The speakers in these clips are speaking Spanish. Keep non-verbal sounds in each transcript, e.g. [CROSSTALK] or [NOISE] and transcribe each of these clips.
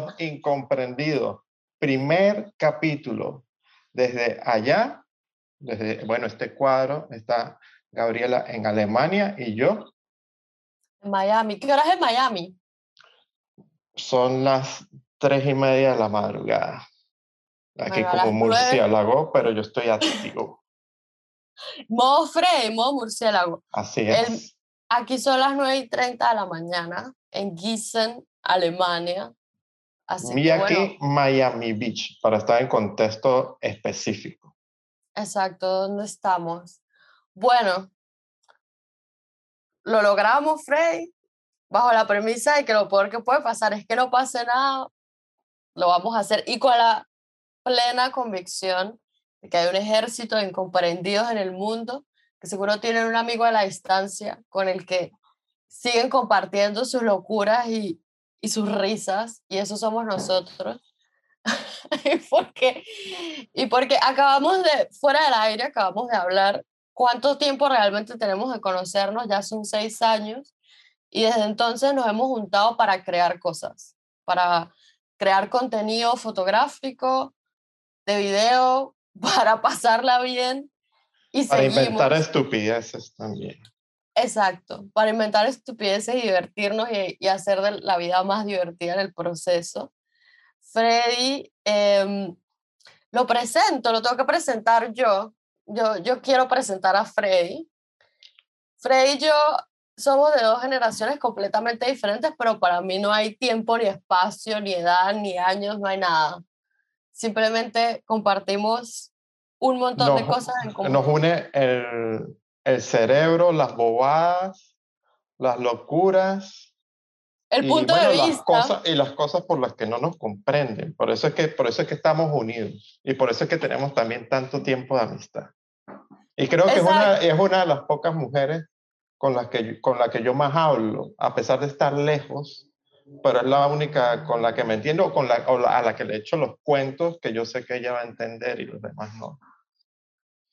Los incomprendidos. Primer capítulo. Desde allá, desde, bueno, este cuadro está Gabriela en Alemania y yo. En Miami. ¿Qué hora es en Miami? Son las tres y media de la madrugada. Aquí como murciélago, pero yo estoy activo. [LAUGHS] modo Frey, modo murciélago. Así es. aquí son las nueve y treinta de la mañana en Gießen, Alemania. Así aquí, Miami Beach, para estar en contexto específico. Exacto, ¿dónde estamos? Bueno, lo logramos, Frey, bajo la premisa de que lo peor que puede pasar es que no pase nada. Lo vamos a hacer y con la plena convicción de que hay un ejército de incomprendidos en el mundo que seguro tienen un amigo a la distancia con el que siguen compartiendo sus locuras y, y sus risas, y eso somos nosotros. [LAUGHS] y, porque, y porque acabamos de, fuera del aire, acabamos de hablar cuánto tiempo realmente tenemos de conocernos, ya son seis años, y desde entonces nos hemos juntado para crear cosas, para crear contenido fotográfico, de video, [LAUGHS] para pasarla bien. Y para inventar estupideces también. Exacto, para inventar estupideces y divertirnos y, hacer de la vida más divertida en el proceso. Freddy, em, lo presento, lo tengo que presentar yo. Yo, yo quiero presentar a Freddy. Freddy y yo somos de dos generaciones completamente diferentes, pero para mí no hay tiempo, ni espacio, ni edad, ni años, no hay nada. Simplemente compartimos un montón de cosas en común. Nos une el, el cerebro, las bobadas, las locuras. El punto de vista. Las cosas, y las cosas por las que no nos comprenden. Por eso, es que, por eso es que estamos unidos. Y por eso es que tenemos también tanto tiempo de amistad. Y creo que es una, es una de las pocas mujeres con las, que, con la que yo más hablo, a pesar de estar lejos, pero es la única con la que me entiendo con la, o a la que le echo los cuentos que yo sé que ella va a entender y los demás no.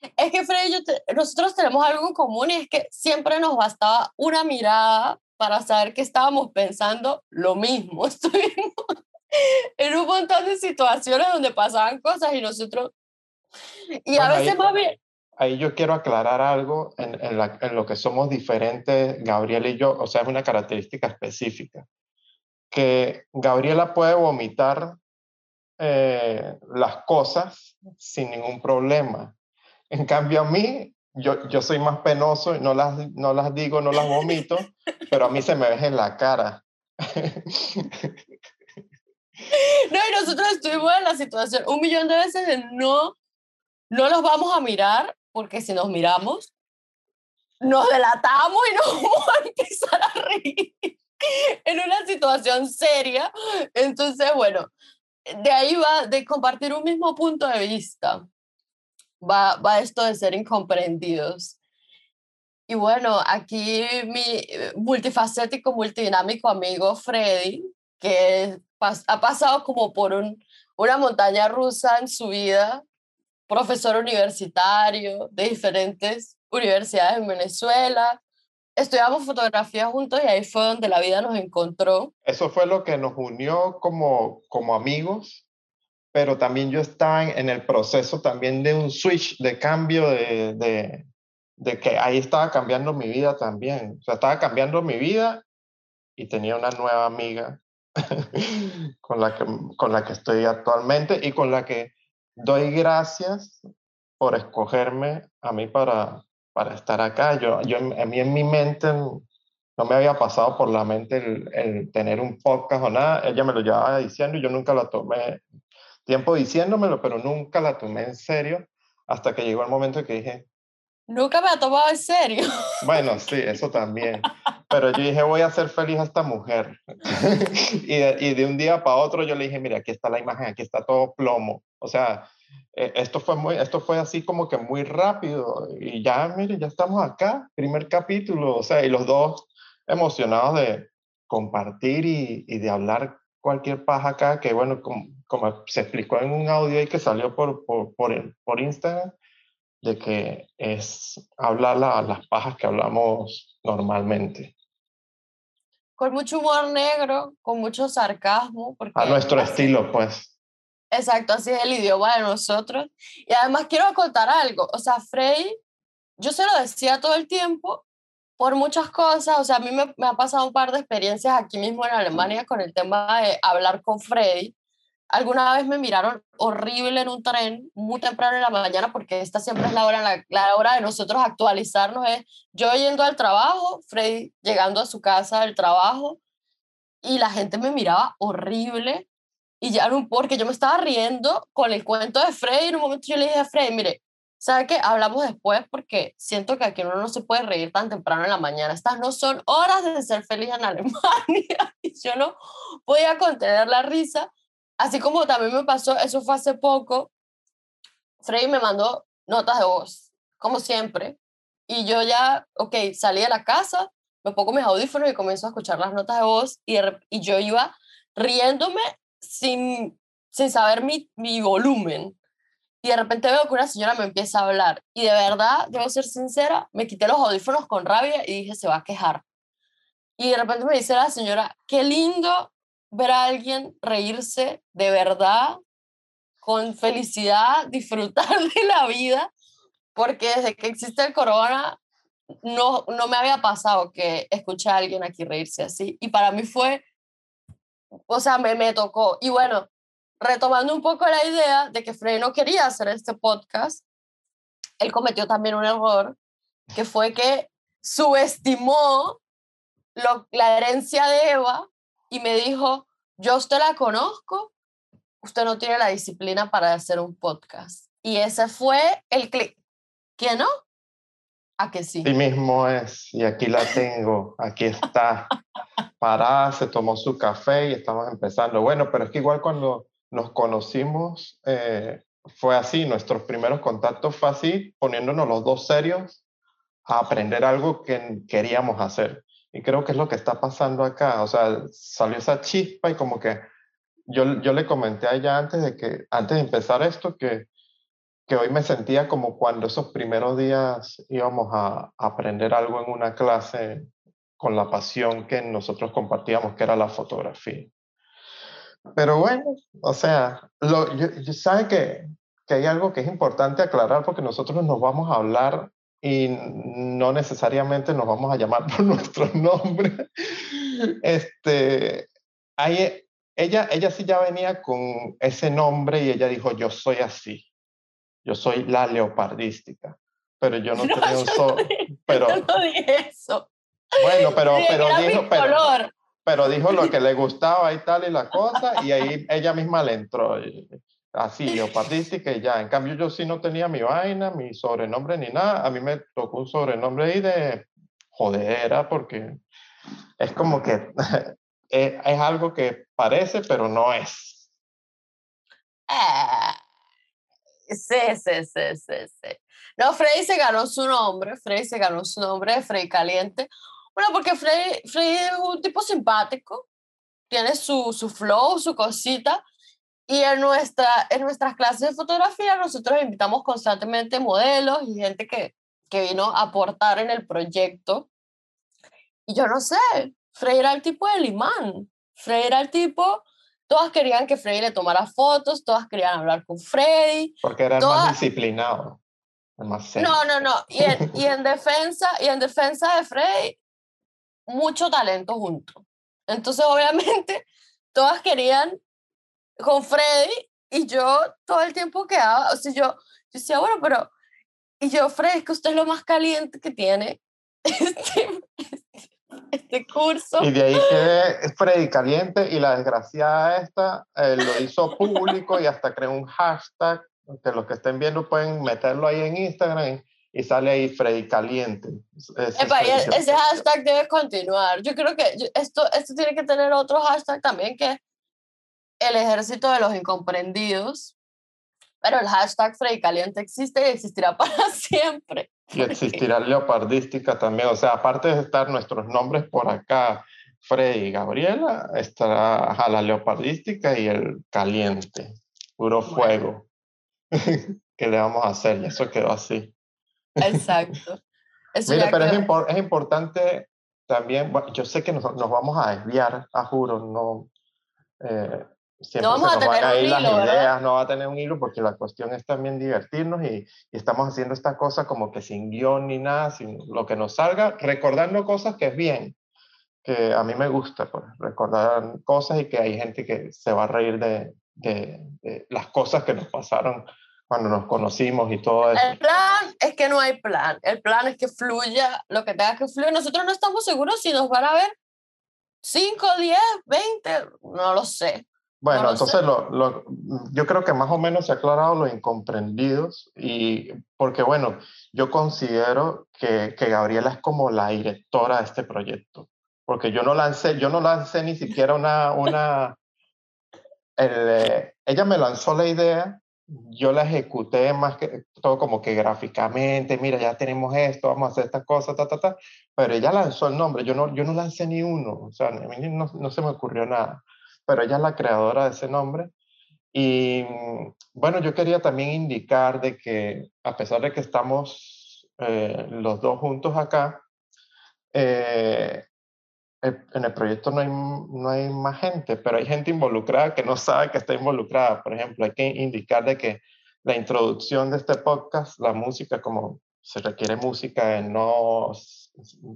Es que Freddy nosotros tenemos algo en común y es que siempre nos bastaba una mirada para saber que estábamos pensando lo mismo. [LAUGHS] Estuvimos en un montón de situaciones donde pasaban cosas y nosotros... Y a veces más bien... Ahí yo quiero aclarar algo en, en, la, en lo que somos diferentes, Gabriela y yo, o sea, es una característica específica, que Gabriela puede vomitar eh, las cosas sin ningún problema en cambio a mí, yo, yo soy más penoso no las, no las digo, no las vomito, pero a mí se me ve en la cara. [LAUGHS] No, y nosotros estuvimos en la situación un millón de veces de no, no los vamos a mirar, porque si nos miramos, nos delatamos y [LAUGHS] nos vamos a empezar a reír en una situación seria. Entonces, bueno, de ahí va de compartir un mismo punto de vista va, va esto de ser incomprendidos. Y bueno, aquí mi eh, multifacético, multidinámico amigo Freddy, que ha pasado como por un, una montaña rusa en su vida, profesor universitario de diferentes universidades en Venezuela. Estudiamos fotografía juntos y ahí fue donde la vida nos encontró. Eso fue lo que nos unió como, como amigos pero también yo estaba en, el proceso también de un switch, de cambio, de, de, de, que ahí estaba cambiando mi vida también. O sea, estaba cambiando mi vida y tenía una nueva amiga [LAUGHS] con, la que, con la que estoy actualmente y con la que doy gracias por escogerme a mí para, para estar acá. Yo, yo, a mí en mi mente no me había pasado por la mente el, el, tener un podcast o nada. Ella me lo llevaba diciendo y yo nunca lo tomé tiempo diciéndomelo, pero nunca la tomé en serio hasta que llegó el momento que dije... Nunca me ha tomado en serio. Bueno, sí, eso también. Pero yo dije, voy a hacer feliz a esta mujer. [LAUGHS] y, de, y, de, un día para otro yo le dije, mira, aquí está la imagen, aquí está todo plomo. O sea, eh, esto, fue muy, esto fue así como que muy rápido. Y ya, mire, ya estamos acá, primer capítulo. O sea, y los dos emocionados de compartir y, y de hablar cualquier paja acá, que bueno, como, como se explicó en un audio ahí que salió por, por, por, por Instagram, de que es hablar las pajas que hablamos normalmente. con mucho humor negro, con mucho sarcasmo. Porque a nuestro estilo, pues. Exacto, así es el idioma de nosotros. Y además quiero contar algo, o sea, Frey, yo se lo decía todo el tiempo por muchas cosas, o sea, a mí me, me ha pasado un par de experiencias aquí mismo en Alemania con el tema de hablar con Freddy. Alguna vez me miraron horrible en un tren muy temprano en la mañana porque esta siempre es la hora, la, hora de nosotros actualizarnos, es yo yendo al trabajo, Freddy llegando a su casa del trabajo y la gente me miraba horrible y ya no, porque yo me estaba riendo con el cuento de Freddy. En un momento yo le dije a Freddy, mire, ¿sabe qué? Hablamos después porque siento que aquí uno no se puede reír tan temprano en la mañana. Estas no son horas de ser feliz en [LAUGHS] Alemania. Y yo no podía contener la risa. Así como también me pasó, eso fue hace poco. Freddy me mandó notas de voz, como siempre. Y yo ya, ok, salí de la casa, me pongo mis audífonos y comienzo a escuchar las notas de voz. Y, y yo iba riéndome sin, sin saber mi, mi volumen. Y de repente veo que una señora me empieza a hablar. Y de verdad, debo ser sincera, me quité los audífonos con rabia y dije, se va a quejar. Y de repente me dice la señora, qué lindo ver a alguien reírse de verdad, con felicidad, [LAUGHS] disfrutar de la vida, porque desde que existe el corona, no, no me había pasado que escuché a alguien aquí reírse así. Y para mí fue o sea, me, me tocó. Y bueno, retomando un poco la idea de que Frey no quería hacer este podcast, él cometió también un error, que fue que subestimó la herencia de Eva y me dijo, yo usted la conozco, usted no tiene la disciplina para hacer un podcast. Y ese fue el clic. ¿Quién no? ¿A que sí? Sí mismo es, y aquí la tengo, aquí está. Parada, se tomó su café y estamos empezando. Bueno, pero es que igual cuando nos conocimos eh, fue así, nuestros primeros contactos fue así, poniéndonos los dos serios a aprender algo que queríamos hacer. Y creo que es lo que está pasando acá. O sea, salió esa chispa y como que yo, yo le comenté a ella antes de, que, antes de empezar esto que que hoy me sentía como cuando esos primeros días íbamos a aprender algo en una clase con la pasión que nosotros compartíamos, que era la fotografía. Pero bueno, o sea, lo, yo, sabe que, que hay algo que es importante aclarar porque nosotros nos vamos a hablar y no necesariamente nos vamos a llamar [LAUGHS] por nuestro nombre. Este, hay, ella, ella sí ya venía con ese nombre y ella dijo, yo soy así yo soy la leopardística, pero yo no, [LAUGHS] tenía un solo... pero, no dije eso. Bueno, pero, pero dijo, pero, pero, dijo lo que [LAUGHS] le gustaba y tal y la cosa, y ahí ella misma le entró. así, leopardística y ya. En cambio, yo sí no tenía mi vaina, mi sobrenombre ni nada. A mí me tocó un sobrenombre ahí de jodera, porque es como que es, [LAUGHS] es algo que parece, pero no es. Ah, Sí, sí, sí, sí, sí. No, Freddy se ganó su nombre, Freddy se ganó su nombre Freddy Caliente. Bueno, porque Freddy, Freddy es un tipo simpático, tiene su, su flow, su cosita, y en, nuestra, en nuestras clases de fotografía nosotros invitamos constantemente modelos y gente que, que vino a aportar en el proyecto. Y yo no sé, Freddy era el tipo del imán, Freddy era el tipo Todas querían que Freddy le tomara fotos, todas querían hablar con Freddy. Porque era más disciplinado. más serio. No, no, no. Y en, y en, defensa, y en defensa de Freddy, mucho talento junto. Entonces, obviamente, [LAUGHS] todas querían con Freddy y yo todo el tiempo quedaba, o sea, yo, yo decía, bueno, pero, y yo, Freddy, es que usted es lo más caliente que tiene. [LAUGHS] Este, este curso. Y de ahí que Freddy Caliente y la desgraciada esta eh, lo hizo público y hasta creó un hashtag que los que estén viendo pueden meterlo ahí en Instagram y sale ahí Freddy Caliente. ese, hashtag debe continuar. Yo creo que esto, esto tiene que tener otro hashtag también que el ejército de los incomprendidos. Pero el hashtag Freddy Caliente existe y existirá [LAUGHS] para siempre. Y existirá leopardística también. O sea, aparte de estar nuestros nombres por acá, Freddy y Gabriela, estará a la leopardística y el caliente, puro fuego. [LAUGHS] ¿Qué le vamos a hacer? Y eso quedó así. Exacto. Mire, pero es, es, importante también, yo sé que nos, nos, vamos a desviar, a juro, no. Eh, siempre no vamos se nos a van a ir las ideas, no va a tener un hilo porque la cuestión es también divertirnos y, y, estamos haciendo esta cosa como que sin guion ni nada, sin lo que nos salga, recordando cosas que es bien, que a mí me gusta, pues, recordar cosas y que hay gente que se va a reír de, de, de las cosas que nos pasaron cuando nos conocimos y todo eso. El plan es que no hay plan. El plan es que fluya lo que tenga que fluir. Nosotros no estamos seguros si nos van a ver 5, 10, 20, no lo sé. Bueno, entonces lo, lo, yo creo que más o menos se ha aclarado los incomprendidos y porque bueno, yo considero que, que Gabriela es como la directora de este proyecto, porque yo no lancé, yo no lancé ni siquiera una, una [LAUGHS] el, eh, ella me lanzó la idea yo la ejecuté más que todo como que gráficamente, mira, ya tenemos esto, vamos a hacer esta cosa, ta, ta, ta, pero ella lanzó el nombre, yo no, yo no lancé ni uno, o sea, a mí no, no se me ocurrió nada, pero ella es la creadora de ese nombre. Y bueno, yo quería también indicar de que a pesar de que estamos eh, los dos juntos acá, eh, en el proyecto no hay, no hay más gente, pero hay gente involucrada que no sabe que está involucrada. Por ejemplo, hay que indicar de que la introducción de este podcast, la música, como se requiere música en no,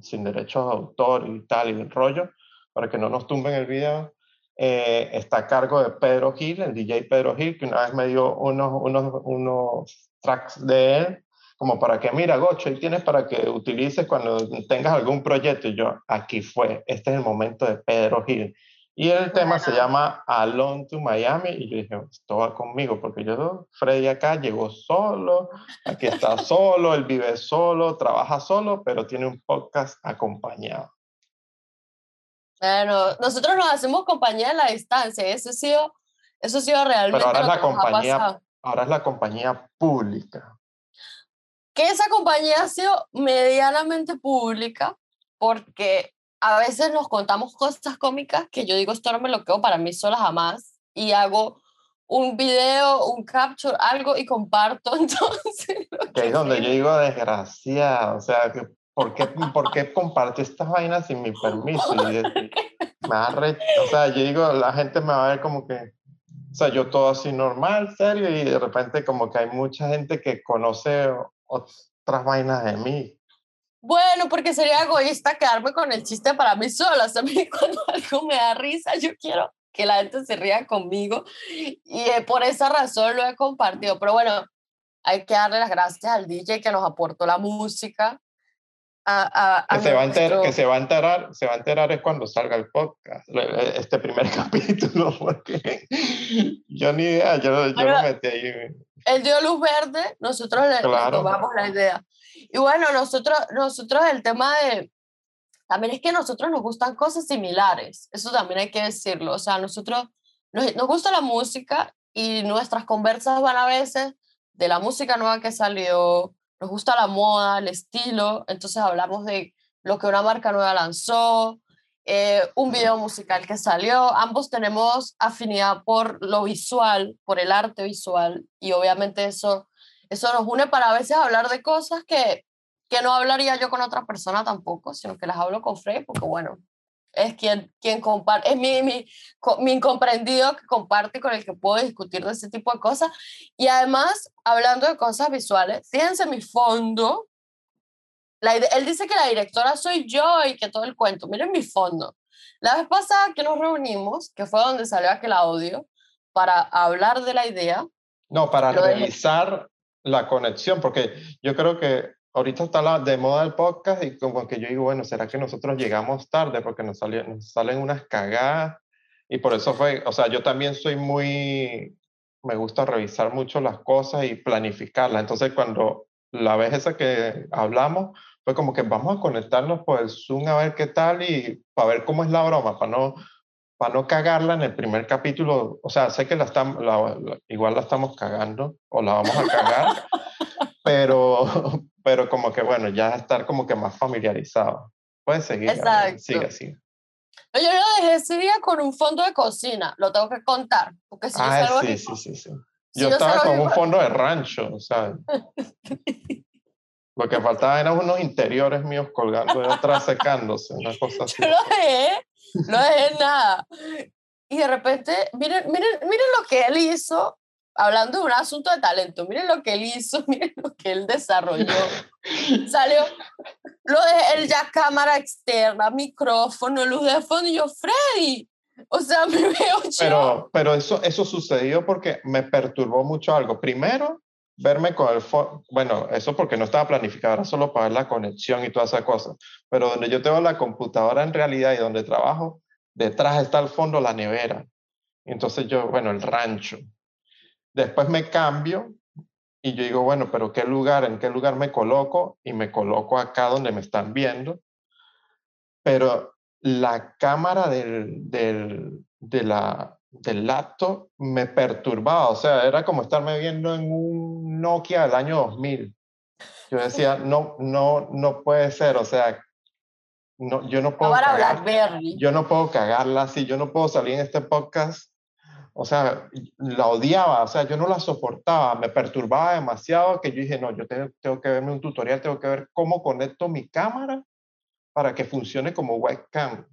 sin derechos de autor y tal, y el rollo, para que no nos tumben el video, eh, está a cargo de Pedro Gil, el DJ Pedro Gil, que una vez me dio unos, unos, unos tracks de él como para que, mira, Gocho, ahí tienes para que utilices cuando tengas algún proyecto. Y yo, aquí fue, este es el momento de Pedro Gil. Y el tema se llama Alone to Miami. Y yo dije, esto va conmigo, porque yo, Freddy acá llegó solo, aquí está [LAUGHS] solo, él vive solo, trabaja solo, pero tiene un podcast acompañado. Bueno, nosotros nos hacemos compañía en la distancia, eso ha sido, eso ha sido realmente. Pero ahora es la compañía, ahora es la compañía pública que esa compañía ha sido medianamente pública porque a veces nos contamos cosas cómicas que yo digo, esto no me lo quedo para mí sola jamás y hago un video, un capture, algo y comparto [LAUGHS] entonces. Que es donde yo digo desgracia, o sea, que ¿por qué, ¿por qué comparte estas vainas sin mi permiso? Y, [LAUGHS] me o sea, yo digo, la gente me va a ver como que, o sea, yo todo así normal, serio, y de repente como que hay mucha gente que conoce otras vainas de mí. Bueno, porque sería egoísta quedarme con el chiste para mí sola. [LAUGHS] a mí cuando algo me da risa, yo quiero que la gente se ría conmigo y eh, por esa razón lo música. A, que, se va a enterar, que se va a enterar, se va a enterar es cuando salga el podcast, este primer [LAUGHS] capítulo, porque yo ni idea, yo, yo me metí ahí él dio luz verde, nosotros le, tomamos la idea. Y bueno, nosotros, nosotros el tema de, también es que a nosotros nos gustan cosas similares, eso también hay que decirlo, o sea, nosotros nos, nos gusta la música y nuestras conversas van a veces de la música nueva que salió, nos gusta la moda, el estilo, entonces hablamos de lo que una marca nueva lanzó, eh, un video musical que salió. Ambos tenemos afinidad por lo visual, por el arte visual, y obviamente eso, eso nos une para a veces hablar de cosas que, que no hablaría yo con otra persona tampoco, sino que las hablo con Frey, porque bueno, es quien, quien comparte, es mi, mi, mi incomprendido que comparte con el que puedo discutir de ese tipo de cosas. Y además, hablando de cosas visuales, fíjense mi fondo, él dice que la directora soy yo y que todo el cuento. Miren mi fondo. La vez pasada que nos reunimos, que fue donde salió aquel audio, para hablar de la idea. No, para revisar la conexión, porque yo creo que ahorita está la, de moda el podcast y como que yo digo, bueno, ¿será que nosotros llegamos tarde? Porque nos, nos salen unas cagadas y por eso fue, o sea, yo también soy muy, me gusta revisar mucho las cosas y planificarlas. Entonces, cuando la vez esa que hablamos, fue como que vamos a conectarnos por el Zoom a ver qué tal y para ver cómo es la broma, para no, para no cagarla en el primer capítulo. O sea, sé que la estamos, igual la estamos cagando o la vamos a cagar, [LAUGHS] pero, pero como que bueno, ya estar como que más familiarizado. Puedes seguir. Exacto. Sigue, sigue. Yo lo dejé ese día con un fondo de cocina, lo tengo que contar, porque si ah, yo sí, sí, sí, sí. Yo estaba con un fondo de rancho, o sea. [LAUGHS] Lo que faltaba eran unos interiores míos colgando y otras secándose, una cosa así. Yo lo dejé, no dejé nada. Y de repente, miren, miren, miren lo que él hizo, hablando de un asunto de talento, miren lo que él hizo, [LAUGHS] miren lo que él desarrolló. [LAUGHS] Salió, lo de él ya cámara externa, micrófono, luz de fondo, y yo, Freddy, o sea, me [LAUGHS] veo yo. Pero, pero eso, eso sucedió porque me perturbó mucho algo. Primero, verme con el bueno, eso porque no estaba planificado, era solo para ver la conexión y todas esas cosas, pero donde yo tengo la computadora en realidad y donde trabajo, detrás está al fondo la nevera. Entonces yo, bueno, el rancho. Después me cambio y yo digo, bueno, pero ¿qué lugar, en qué lugar me coloco? Y me coloco acá donde me están viendo. Pero la cámara del, del, de la, del laptop me perturbaba, o sea, era como estarme viendo en un Nokia del año 2000. Yo [LAUGHS] decía, no, no, no puede ser, o sea, no, yo no puedo cagar, yo no puedo cagarla así, yo no puedo salir en este podcast, o sea, la odiaba, o sea, yo no la soportaba, me perturbaba demasiado que yo dije, no, yo tengo, tengo que verme un tutorial, tengo que ver cómo conecto mi cámara para que funcione como webcam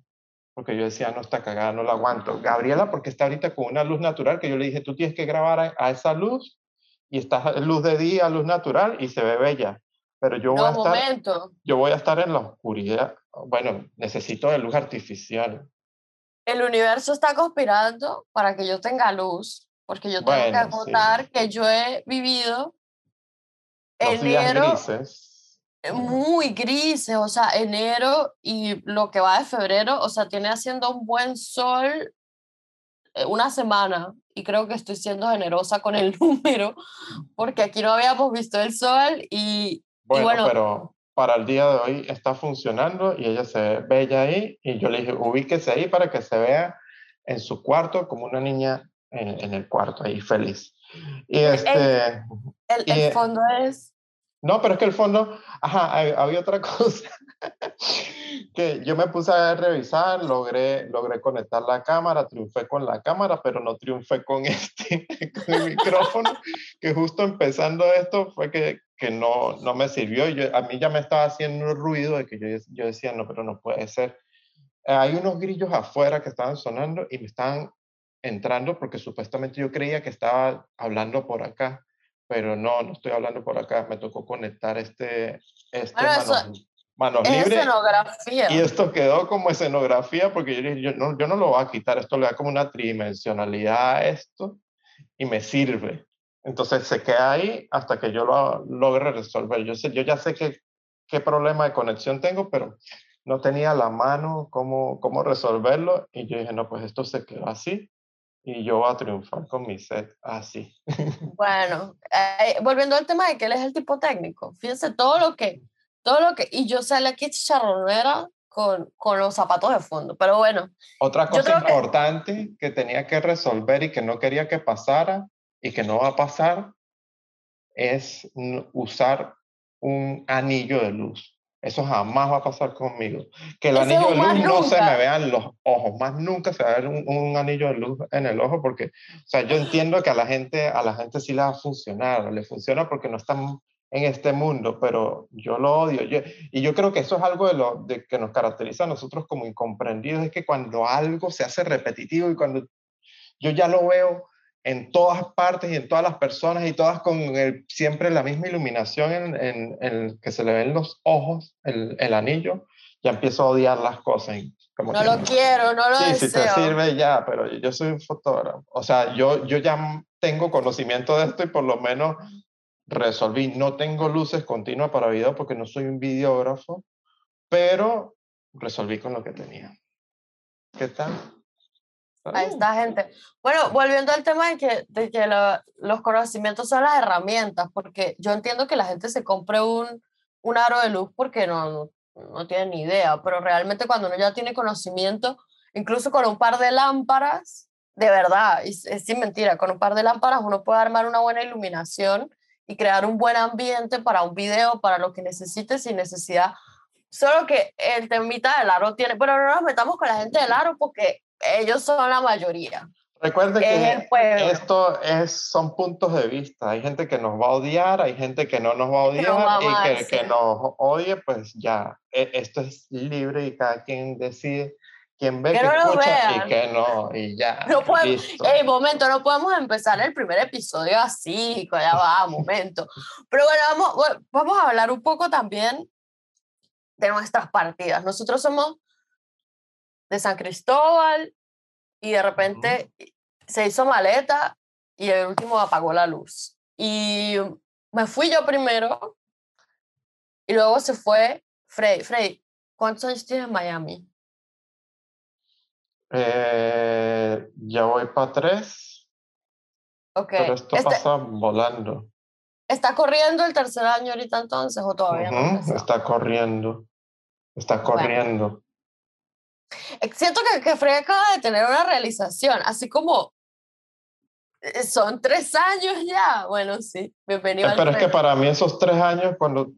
porque yo decía, no, está cagada, no la aguanto. Gabriela, porque está ahorita con una luz natural, que yo le dije, tú tienes que grabar a, esa luz, y está luz de día, luz natural, y se ve bella. Pero yo voy, a estar, yo voy a estar en la oscuridad. Bueno, necesito de luz artificial. El universo está conspirando para que yo tenga luz, porque yo tengo que contar que yo he vivido Los enero. Grises muy grises, o sea, enero y lo que va de febrero, o sea, tiene haciendo un buen sol eh, una semana y creo que estoy siendo generosa con el [LAUGHS] número porque aquí no habíamos visto el sol y bueno, pero para el día de hoy está funcionando y ella se ve bella ahí. Y yo le dije ubíquese ahí para que se vea en su cuarto como una niña en, el cuarto ahí feliz. Y este el, el fondo es no, pero es que el fondo, ajá, había otra [LAUGHS] cosa que yo me puse a revisar, logré, logré conectar la cámara, triunfé con la cámara, pero no triunfé con este, [LAUGHS] con el micrófono, que justo empezando esto fue que, que no, no me sirvió. Yo, a mí ya me estaba haciendo un ruido de que yo, yo decía, no, pero no puede ser. Hay unos grillos afuera que estaban sonando y me estaban entrando porque supuestamente yo creía que estaba hablando por acá pero no, no estoy hablando por acá, me tocó conectar este, este manos, libres. Escenografía. Y esto quedó como escenografía porque yo, yo, no, yo no lo voy a quitar, esto le da como una tridimensionalidad a esto y me sirve. Entonces se queda ahí hasta que yo lo logre resolver. Yo, sé, yo ya sé qué, qué problema de conexión tengo, pero no tenía la mano cómo, cómo resolverlo y yo dije, no, pues esto se quedó así y yo voy a triunfar con mi set así. [LAUGHS] Bueno, eh, volviendo al tema de que él es el tipo técnico, fíjense todo lo que, todo lo que, y yo salí aquí chicharronera con, con los zapatos de fondo, pero bueno. Otra cosa importante que... que tenía que resolver y que no quería que pasara y que no va a pasar es usar un anillo de luz. Eso jamás va a pasar conmigo. Que el anillo de luz no se me vean los ojos, más nunca se va a ver un, anillo de luz en el ojo porque, o sea, yo entiendo que a la gente, a la gente sí le va a funcionar, le funciona porque no están en este mundo, pero yo lo odio. y yo creo que eso es algo de lo de que nos caracteriza a nosotros como incomprendidos, es que cuando algo se hace repetitivo y cuando yo ya lo veo en todas partes y en todas las personas y todas con el, siempre la misma iluminación en, en, que se le ven los ojos, el, el, anillo, ya empiezo a odiar las cosas. Como no lo quiero, no lo sí, deseo. Sí, te sirve ya, pero yo soy un fotógrafo. O sea, yo, yo ya tengo conocimiento de esto y por lo menos resolví. No tengo luces continuas para video porque no soy un videógrafo, pero resolví con lo que tenía. ¿Qué tal? Ahí está, gente. Bueno, volviendo al tema de que, de que los conocimientos son las herramientas, porque yo entiendo que la gente se compre un, un aro de luz porque no, no, tiene ni idea, pero realmente cuando uno ya tiene conocimiento, incluso con un par de lámparas, de verdad, es, es sin mentira, con un par de lámparas uno puede armar una buena iluminación y crear un buen ambiente para un video, para lo que necesite sin necesidad. Solo que el temita del aro tiene, pero no nos metamos con la gente del aro porque ellos son la mayoría. Recuerden que esto es, son puntos de vista. Hay gente que nos va a odiar, hay gente que no nos va a odiar y que, que, nos odie, pues ya, e, esto es libre y cada quien decide quién ve, que, escucha y que no, y ya. No podemos, hey, momento, no podemos empezar el primer episodio así, ya va, momento. Pero bueno, vamos, vamos a hablar un poco también de nuestras partidas. Nosotros somos de San Cristóbal y de repente se hizo maleta y el último apagó la luz. Y me fui yo primero y luego se fue Frey. Frey, ¿cuántos años tienes en Miami? Eh, ya voy para tres. Ok. Pero esto este pasa volando. ¿Está corriendo el tercer año ahorita entonces o todavía no? Está corriendo. Está corriendo. Siento que, que Frey acaba de tener una realización, así como eh, son tres años ya. Bueno, sí, bienvenido. Pero es que para mí esos tres años, cuando,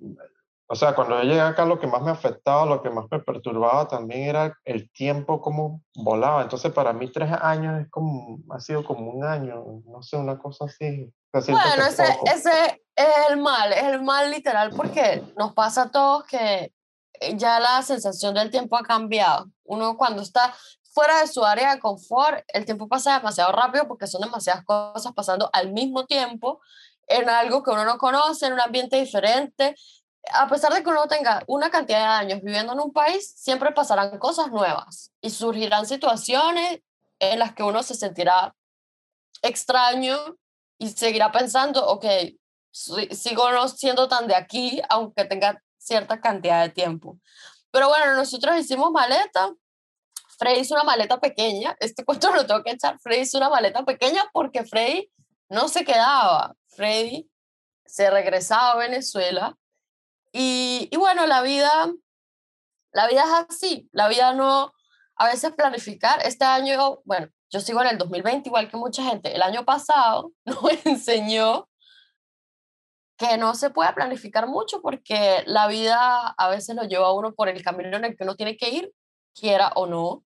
o sea, cuando yo llegué acá, lo que más me afectaba, lo que más me perturbaba también era el tiempo como volaba. Entonces, para mí tres años es como, ha sido como un año, no sé, una cosa así. Bueno, ese, ese es el mal, es el mal literal porque nos pasa a todos que eh, ya la sensación del tiempo ha cambiado. Uno cuando está fuera de su área de confort, el tiempo pasa demasiado rápido porque son demasiadas cosas pasando al mismo tiempo en algo que uno no conoce, en un ambiente diferente. A pesar de que uno tenga una cantidad de años viviendo en un país, siempre pasarán cosas nuevas y surgirán situaciones en las que uno se sentirá extraño y seguirá pensando, ok, sigo no siendo tan de aquí, aunque tenga cierta cantidad de tiempo. Pero bueno, nosotros hicimos maleta. Frey hizo una maleta pequeña. Este [LAUGHS] cuento lo tengo que echar. Frey hizo una maleta pequeña porque Frey no se quedaba. Freddy se regresaba a Venezuela. Y, y bueno, la vida, la vida es así. La vida no, a veces planificar. Este año, bueno, yo sigo en el 2020 igual que mucha gente. El año pasado [LAUGHS] nos enseñó que no se puede planificar mucho porque la vida a veces lo lleva a uno por el camino en el que uno tiene que ir, quiera o no.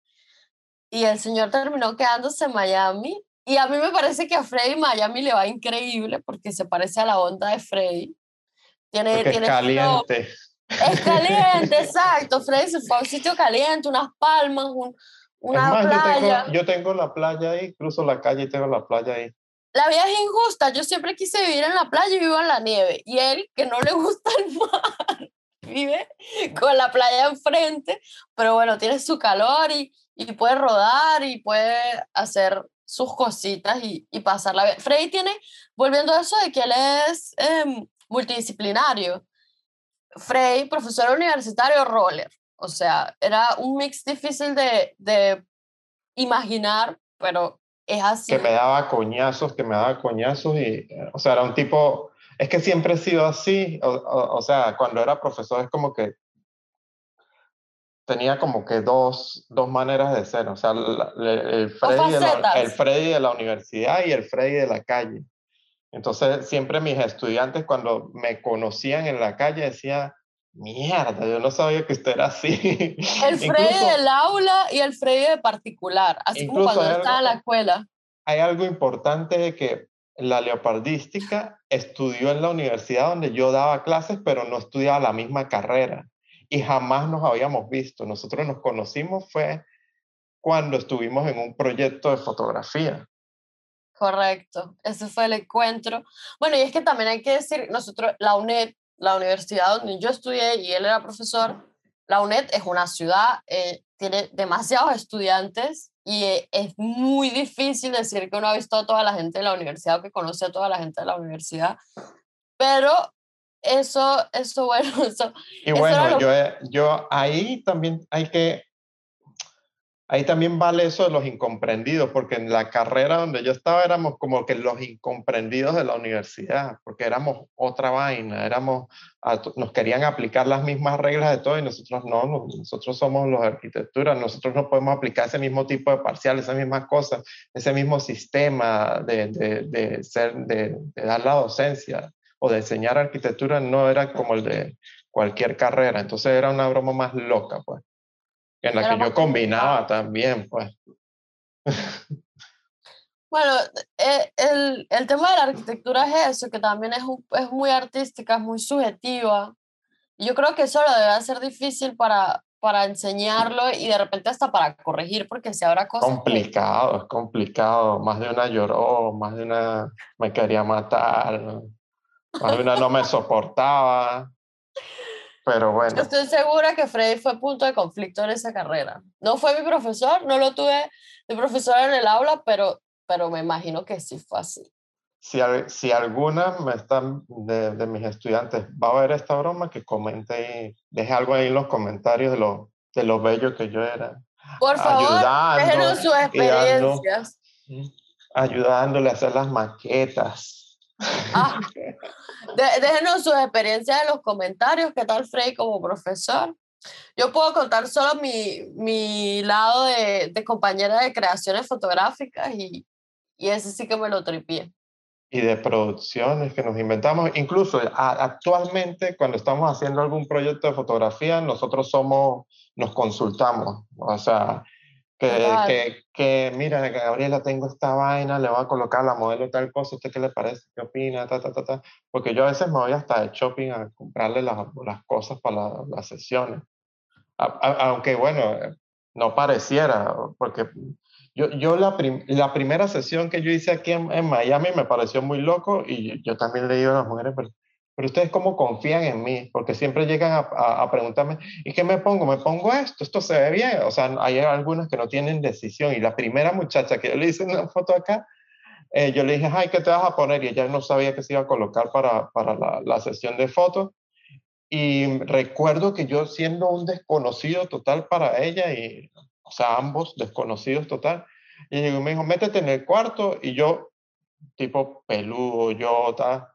Y el señor terminó quedándose en Miami. Y a mí me parece que a Freddy Miami le va increíble porque se parece a la onda de Freddy. Tiene, tiene es caliente. Es caliente, [LAUGHS] exacto. Freddy se fue a un sitio caliente, unas palmas, una playa. Yo tengo, yo tengo la playa ahí, cruzo la calle y tengo la playa ahí la vida es injusta. Yo siempre quise vivir en la playa y vivo en la nieve. Y él, que no le [LAUGHS] gusta el mar, vive con la playa enfrente, pero bueno, tiene su calor y, y puede rodar y puede hacer sus cositas y, y pasar la vida. Freddy tiene, volviendo a eso de que él es em, multidisciplinario, Frey, profesor universitario, roller. O sea, era un mix difícil de, de imaginar, pero es así. Que me daba coñazos, que me daba coñazos y, o sea, era un tipo, es que siempre he sido así, o, o, sea, cuando era profesor es como que tenía como que dos, dos maneras de ser, o sea, el, el, Freddy de la, el Freddy de la universidad y el Freddy de la calle. Entonces, siempre mis estudiantes cuando me conocían en la calle decían, mierda, yo no sabía que usted era así. [LAUGHS] El Freddy del aula y el Freddy de particular, así como cuando estaba en la escuela. Hay algo importante de que la leopardística estudió en la universidad donde yo daba clases, pero no estudiaba la misma carrera y jamás nos habíamos visto. Nosotros nos conocimos fue cuando estuvimos en un proyecto de fotografía. Correcto, ese fue el encuentro. Bueno, y es que también hay que decir, nosotros, la UNED la universidad donde yo estudié y él era profesor, la UNED es una ciudad, eh, tiene demasiados estudiantes y eh, es muy difícil decir que uno ha visto a toda la gente de la universidad o que conoce a toda la gente de la universidad, pero eso, eso [LAUGHS] bueno, eso... Y bueno, yo, yo ahí también hay que ahí también vale eso de los incomprendidos, porque en la carrera donde yo estaba éramos como que los incomprendidos de la universidad, porque éramos otra vaina, éramos, nos querían aplicar las mismas reglas de todo y nosotros no, nosotros somos los de arquitectura, nosotros no podemos aplicar ese mismo tipo de parcial, esas mismas cosas, ese mismo sistema de, de, ser, de, de dar la docencia o de enseñar arquitectura no era como el de cualquier carrera, entonces era una broma más loca, pues en la que yo combinaba también, pues. Bueno, eh, el, el, tema de la arquitectura es eso, que también es, es muy artística, es muy subjetiva. Yo creo que eso lo debe ser difícil para, para enseñarlo y de repente hasta para corregir, porque si habrá cosas. Complicado, es complicado. Más de una lloró, más de una me quería matar, más de una no me soportaba. Pero bueno. Estoy segura que Freddy fue punto de conflicto en esa carrera. No fue mi profesor, no lo tuve de profesor en el aula, pero, pero me imagino que sí fue así. Si, si alguna me están de, de, mis estudiantes va a ver esta broma, que comente y deje algo ahí en los comentarios de lo, de lo bello que yo era. Por favor, déjenos sus experiencias. ayudándole a hacer las maquetas. Ah, [LAUGHS] déjenos sus experiencias en los comentarios. ¿Qué tal Frey como profesor? Yo puedo contar solo mi, mi lado de, de, compañera de creaciones fotográficas y, y ese sí que me lo tripié. Y de producciones que nos inventamos. Incluso actualmente, cuando estamos haciendo algún proyecto de fotografía, nosotros somos, nos consultamos. O sea, que, que, que, mira, Gabriela, tengo esta vaina, le voy a colocar la modelo tal cosa, ¿usted qué le parece? ¿Qué opina? Ta, ta, ta, ta. Porque yo a veces me voy hasta de shopping a comprarle las, las cosas para las sesiones. aunque bueno, no pareciera, porque yo, yo la, la primera sesión que yo hice aquí en, en, Miami me pareció muy loco y yo también le digo a las mujeres, pero pero ustedes cómo confían en mí, porque siempre llegan a, a, preguntarme, ¿y qué me pongo? ¿Me pongo esto? ¿Esto se ve bien? O sea, hay algunas que no tienen decisión. Y la primera muchacha que yo le hice una foto acá, eh, yo le dije, ay, ¿qué te vas a poner? Y ella no sabía qué se iba a colocar para, para la, la sesión de fotos. Y recuerdo que yo siendo un desconocido total para ella, y, o sea, ambos desconocidos total, y me dijo, métete en el cuarto, y yo, tipo peludo, yo, tal,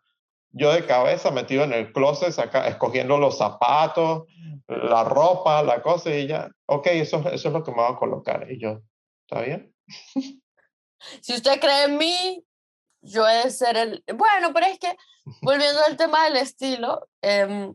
yo de cabeza metido en el closet, saca, escogiendo los zapatos, la ropa, la cosa, y ya, ok, eso, eso es lo que me voy a colocar. Y yo, ¿está bien? [LAUGHS] Si usted cree en mí, yo he de ser el... Bueno, pero es que, [LAUGHS] volviendo al tema del estilo, eh,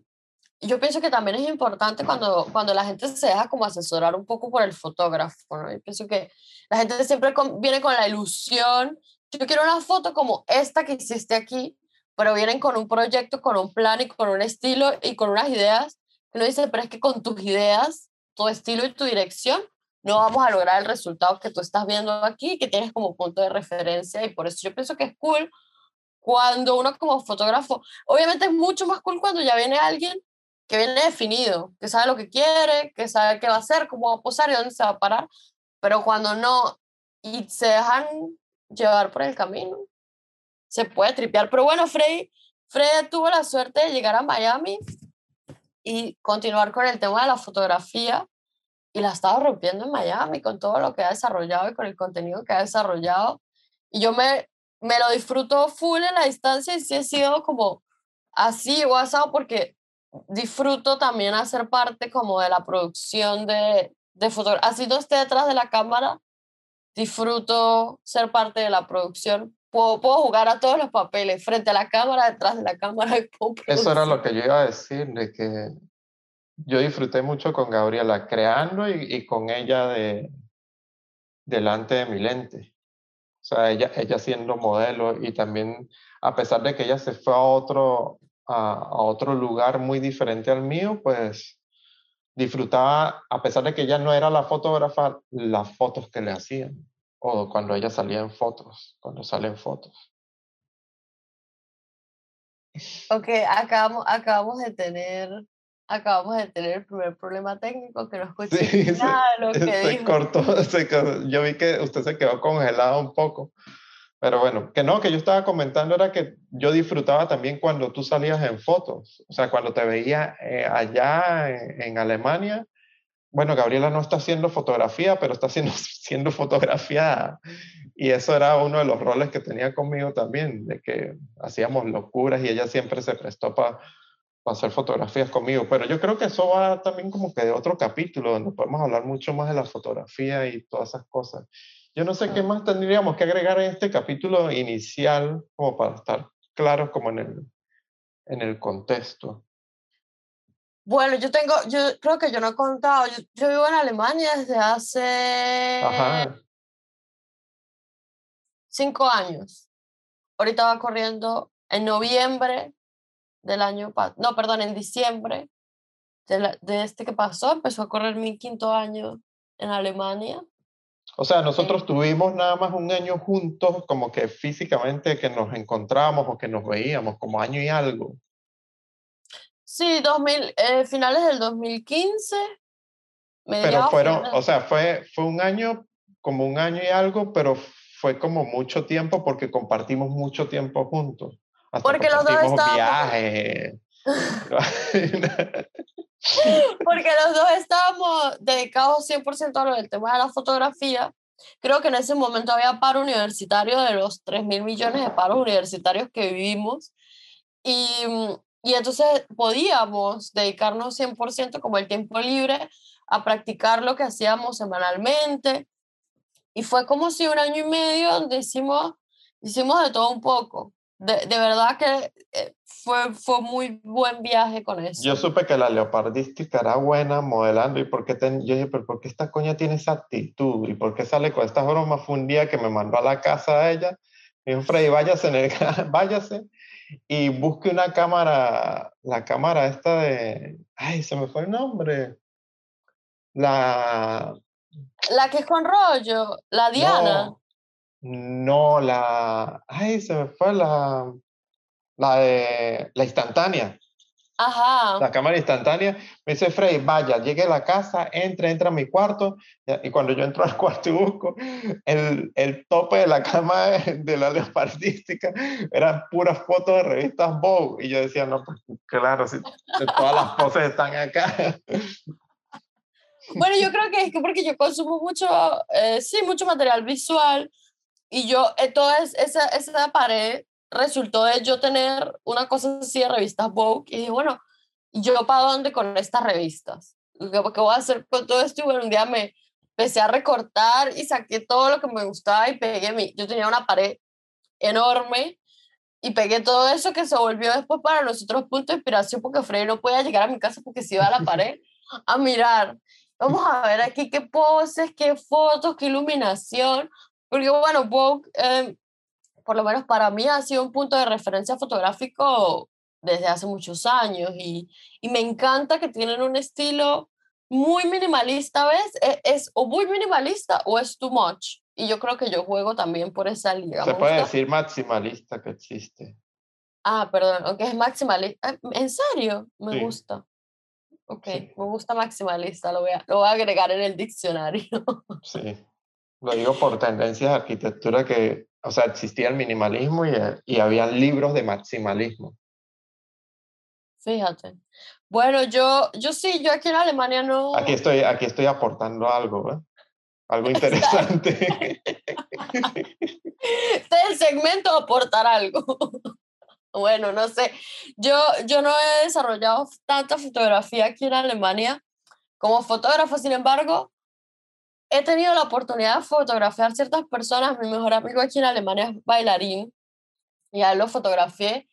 yo pienso que también es importante cuando, cuando la gente se deja como asesorar un poco por el fotógrafo, ¿no? Yo pienso que la gente siempre viene con la ilusión, yo quiero una foto como esta que hiciste aquí, pero vienen con un proyecto, con un plan y con un estilo y con unas ideas. Uno dice, pero es que con tus ideas, tu estilo y tu dirección, no vamos a lograr el resultado que tú estás viendo aquí, que tienes como punto de referencia. Y por eso yo pienso que es cool cuando uno como fotógrafo, obviamente es mucho más cool cuando ya viene alguien que viene definido, que sabe lo que quiere, que sabe qué va a hacer, cómo va a posar y dónde se va a parar. Pero cuando no, y se dejan llevar por el camino, se puede tripear. Pero bueno, Freddy, Freddy tuvo la suerte de llegar a Miami y continuar con el tema de la fotografía y la ha rompiendo en Miami con todo lo que ha desarrollado y con el contenido que ha desarrollado. Y yo me, me lo disfruto full en la distancia y sí he sido como así WhatsApp porque disfruto también hacer parte como de la producción de, de fotografía. Así no esté detrás de la cámara, disfruto ser parte de la producción Puedo, jugar a todos los papeles, frente a la cámara, detrás de la cámara. [LAUGHS] Eso era lo que yo iba a decir, de que yo disfruté mucho con Gabriela creando y, y con ella de, delante de mi lente. O sea, ella, ella siendo modelo y también, a pesar de que ella se fue a otro, a, a otro lugar muy diferente al mío, pues disfrutaba, a pesar de que ella no era la fotógrafa, las fotos que le hacían o cuando ella salía en fotos, cuando salen fotos. Ok, acabamos, acabamos de tener acabamos de tener el primer problema técnico que no [LAUGHS] escuché sí, nada lo que se dijo. Cortó, [LAUGHS] se yo vi que usted se quedó congelado un poco. Pero bueno, que no, que yo estaba comentando era que yo disfrutaba también cuando tú salías en fotos. O sea, cuando te veía eh, allá en, en, Alemania, bueno, Gabriela no está haciendo fotografía, pero está haciendo, [LAUGHS] siendo fotografiada. Y eso era uno de los roles que tenía conmigo también, de que hacíamos locuras y ella siempre se prestó para hacer fotografías conmigo. Pero yo creo que eso va también como que de otro capítulo, donde podemos hablar mucho más de la fotografía y todas esas cosas. Yo no sé qué más tendríamos que agregar en este capítulo inicial, como para estar claros como en el, en el contexto. Bueno, yo tengo, yo creo que yo no he contado, yo, yo vivo en Alemania desde hace... Ajá. cinco años. Ahorita va corriendo en noviembre del año pasado, no, perdón, en diciembre de, de, este que pasó, empezó a correr mi quinto año en Alemania. O sea, nosotros tuvimos nada más un año juntos, como que físicamente que nos encontramos o que nos veíamos, como año y algo. Sí, 2000, eh, finales del 2015. Pero fueron, o sea, fue, fue un año, como un año y algo, pero fue como mucho tiempo porque compartimos mucho tiempo juntos. Hasta porque los dos estábamos... viajes. [LAUGHS] porque los dos estábamos dedicados 100% a lo del tema de la fotografía. Creo que en ese momento había paro universitario de los 3 mil millones de paros universitarios que vivimos. Y, y entonces podíamos dedicarnos 100% como el tiempo libre a practicar lo que hacíamos semanalmente. Y fue como si un año y medio donde hicimos, hicimos de todo un poco. De, de verdad que eh, fue, fue muy buen viaje con eso. Yo supe que la leopardística era buena modelando y por qué ten, yo dije, pero ¿por qué esta coña tiene esa actitud? ¿Y por qué sale con estas bromas? Fue un día que me mandó a la casa de ella, me dijo, Freddy, váyase, en el, [LAUGHS] váyase y busque una cámara, la cámara esta de, ay, se me fue el nombre, la... La que es con rollo, la Diana. No, la. Ay, se me fue la. La de. La instantánea. Ajá. La cámara instantánea. Me dice Frey, vaya, llegue a la casa, entre, entra a mi cuarto. Y cuando yo entro al cuarto y busco, el, el tope de la cama de la leopardística eran puras fotos de revistas Vogue. Y yo decía, no, pues claro, si todas las poses están acá. Bueno, yo creo que es que porque yo consumo mucho, eh, sí, mucho material visual y yo, eh, toda esa, esa pared resultó de yo tener una cosa así de revistas Vogue y dije, bueno, ¿yo para dónde con estas revistas? ¿Qué, ¿Qué voy a hacer con todo esto? Y bueno, un día me empecé a recortar y saqué todo lo que me gustaba y pegué mi, yo tenía una pared enorme y pegué todo eso que se volvió después para nosotros punto de inspiración porque Freddy no podía llegar a mi casa porque se iba a la [LAUGHS] pared a mirar. Vamos a ver aquí qué poses, qué fotos, qué iluminación. Porque bueno, Vogue, eh, por lo menos para mí, ha sido un punto de referencia fotográfico desde hace muchos años y, y me encanta que tienen un estilo muy minimalista, ¿ves? Es, es, o muy minimalista o es too much. Y yo creo que yo juego también por esa liga. Se puede decir maximalista que existe. Ah, perdón, aunque es maximalista. Ah, ¿En serio? Me gusta. Ok, me gusta maximalista, lo voy, a, lo voy a agregar en el diccionario. Sí. Lo digo por tendencias de arquitectura que, o sea, existía el minimalismo y, eh, y había libros de maximalismo. Fíjate. Bueno, yo, yo sí, yo aquí en Alemania no... Aquí estoy, aquí estoy aportando algo, ¿eh? Algo interesante. este es el segmento aportar algo. [LAUGHS] bueno, no sé. Yo, yo no he desarrollado tanta fotografía aquí en Alemania como fotógrafo, sin embargo, he tenido la oportunidad de fotografiar ciertas personas. Mi mejor amigo aquí en Alemania es bailarín y a él lo fotografié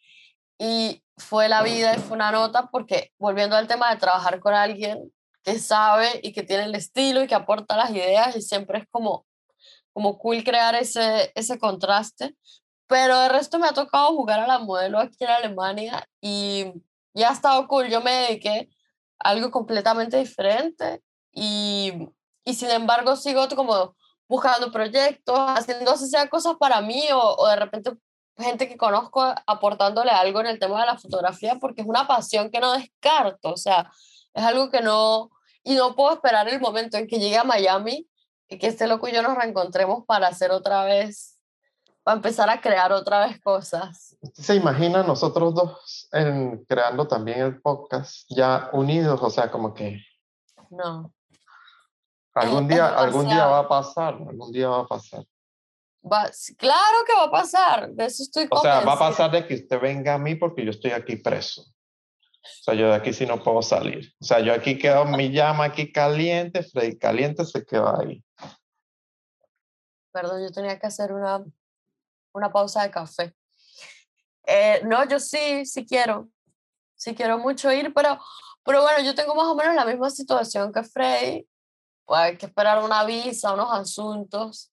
y fue la vida y fue una nota porque volviendo al tema de trabajar con alguien que sabe y que tiene el estilo y que aporta las ideas y siempre es como, como cool crear ese, ese contraste. Pero de resto me ha tocado jugar a la modelo aquí en Alemania y ya ha estado cool. Yo me dediqué a algo completamente diferente y y sin embargo sigo como buscando proyectos, haciendo sea cosas para mí o, o de repente gente que conozco aportándole algo en el tema de la fotografía porque es una pasión que no descarto, o sea, es algo que no, y no puedo esperar el momento en que llegue a Miami y que este loco y yo nos reencontremos para hacer otra vez, para empezar a crear otra vez cosas. ¿Se imagina nosotros dos en, creando también el podcast ya unidos? O sea, como que... No. Algún día, algún día va a pasar, algún día va a pasar. Va, claro que va a pasar, de eso estoy O sea, va a pasar de que usted venga a mí porque yo estoy aquí preso. O sea, yo de aquí sí no puedo salir. O sea, yo aquí quedo, mi llama aquí caliente, Freddy caliente se queda ahí. Perdón, yo tenía que hacer una, una pausa de café. Eh, no, yo sí, sí quiero. Sí quiero mucho ir, pero, pero bueno, yo tengo más o menos la misma situación que Freddy pues hay que esperar una visa, unos asuntos.